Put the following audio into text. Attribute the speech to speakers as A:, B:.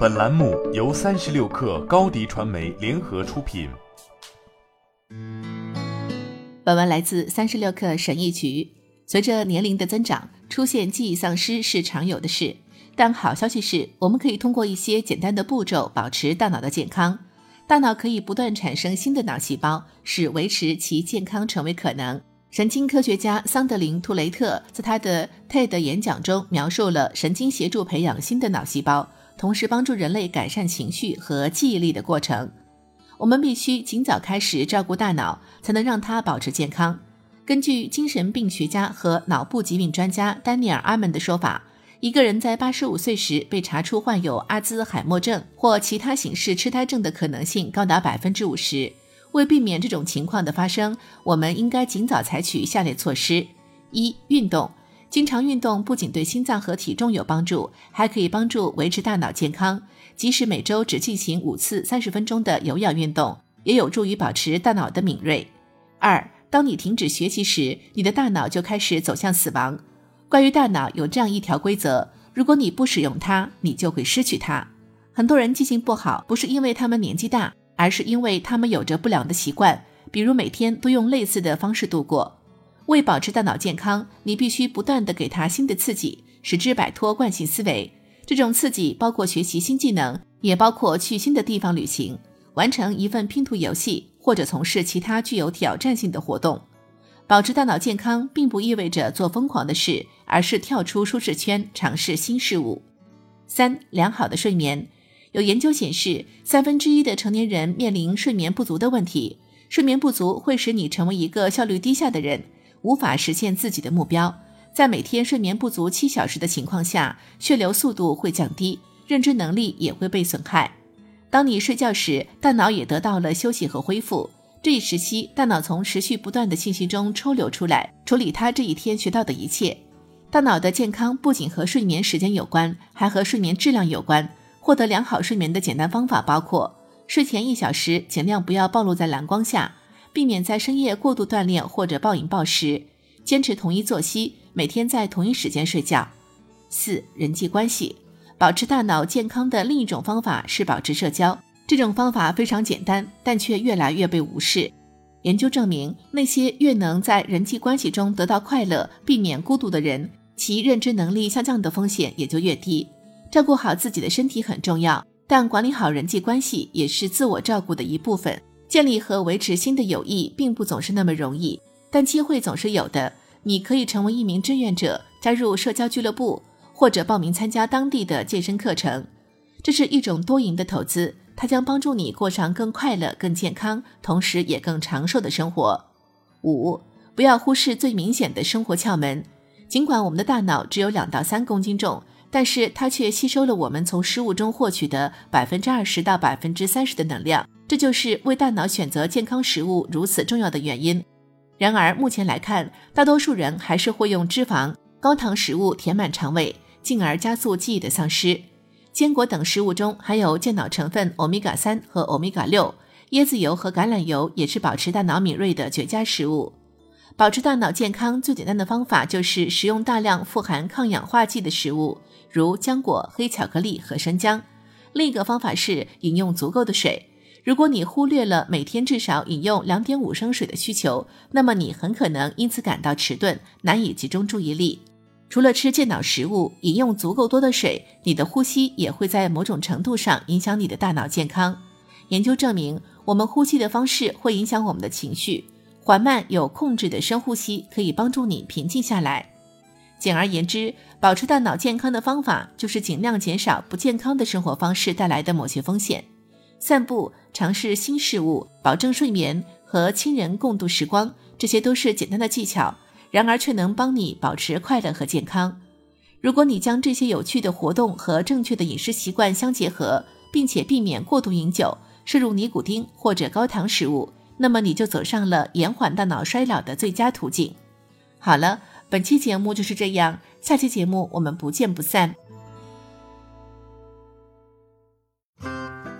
A: 本栏目由三十六克高低传媒联合出品。
B: 本文来自三十六克神译局。随着年龄的增长，出现记忆丧失是常有的事。但好消息是，我们可以通过一些简单的步骤保持大脑的健康。大脑可以不断产生新的脑细胞，使维持其健康成为可能。神经科学家桑德林·图雷特在他的 TED 演讲中描述了神经协助培养新的脑细胞，同时帮助人类改善情绪和记忆力的过程。我们必须尽早开始照顾大脑，才能让它保持健康。根据精神病学家和脑部疾病专家丹尼尔·阿门的说法，一个人在八十五岁时被查出患有阿兹海默症或其他形式痴呆症的可能性高达百分之五十。为避免这种情况的发生，我们应该尽早采取下列措施：一、运动。经常运动不仅对心脏和体重有帮助，还可以帮助维持大脑健康。即使每周只进行五次三十分钟的有氧运动，也有助于保持大脑的敏锐。二、当你停止学习时，你的大脑就开始走向死亡。关于大脑有这样一条规则：如果你不使用它，你就会失去它。很多人记性不好，不是因为他们年纪大。而是因为他们有着不良的习惯，比如每天都用类似的方式度过。为保持大脑健康，你必须不断地给它新的刺激，使之摆脱惯性思维。这种刺激包括学习新技能，也包括去新的地方旅行、完成一份拼图游戏或者从事其他具有挑战性的活动。保持大脑健康并不意味着做疯狂的事，而是跳出舒适圈，尝试新事物。三、良好的睡眠。有研究显示，三分之一的成年人面临睡眠不足的问题。睡眠不足会使你成为一个效率低下的人，无法实现自己的目标。在每天睡眠不足七小时的情况下，血流速度会降低，认知能力也会被损害。当你睡觉时，大脑也得到了休息和恢复。这一时期，大脑从持续不断的信息中抽流出来，处理它这一天学到的一切。大脑的健康不仅和睡眠时间有关，还和睡眠质量有关。获得良好睡眠的简单方法包括：睡前一小时尽量不要暴露在蓝光下，避免在深夜过度锻炼或者暴饮暴食，坚持同一作息，每天在同一时间睡觉。四、人际关系，保持大脑健康的另一种方法是保持社交。这种方法非常简单，但却越来越被无视。研究证明，那些越能在人际关系中得到快乐、避免孤独的人，其认知能力下降的风险也就越低。照顾好自己的身体很重要，但管理好人际关系也是自我照顾的一部分。建立和维持新的友谊并不总是那么容易，但机会总是有的。你可以成为一名志愿者，加入社交俱乐部，或者报名参加当地的健身课程。这是一种多赢的投资，它将帮助你过上更快乐、更健康，同时也更长寿的生活。五，不要忽视最明显的生活窍门。尽管我们的大脑只有两到三公斤重。但是它却吸收了我们从食物中获取的百分之二十到百分之三十的能量，这就是为大脑选择健康食物如此重要的原因。然而目前来看，大多数人还是会用脂肪、高糖食物填满肠胃，进而加速记忆的丧失。坚果等食物中含有健脑成分欧米伽三和欧米伽六，椰子油和橄榄油也是保持大脑敏锐的绝佳食物。保持大脑健康最简单的方法就是食用大量富含抗氧化剂的食物。如浆果、黑巧克力和生姜。另一个方法是饮用足够的水。如果你忽略了每天至少饮用两点五升水的需求，那么你很可能因此感到迟钝，难以集中注意力。除了吃健脑食物，饮用足够多的水，你的呼吸也会在某种程度上影响你的大脑健康。研究证明，我们呼吸的方式会影响我们的情绪。缓慢有控制的深呼吸可以帮助你平静下来。简而言之，保持大脑健康的方法就是尽量减少不健康的生活方式带来的某些风险。散步、尝试新事物、保证睡眠和亲人共度时光，这些都是简单的技巧，然而却能帮你保持快乐和健康。如果你将这些有趣的活动和正确的饮食习惯相结合，并且避免过度饮酒、摄入尼古丁或者高糖食物，那么你就走上了延缓大脑衰老的最佳途径。好了。本期节目就是这样，下期节目我们不见不散。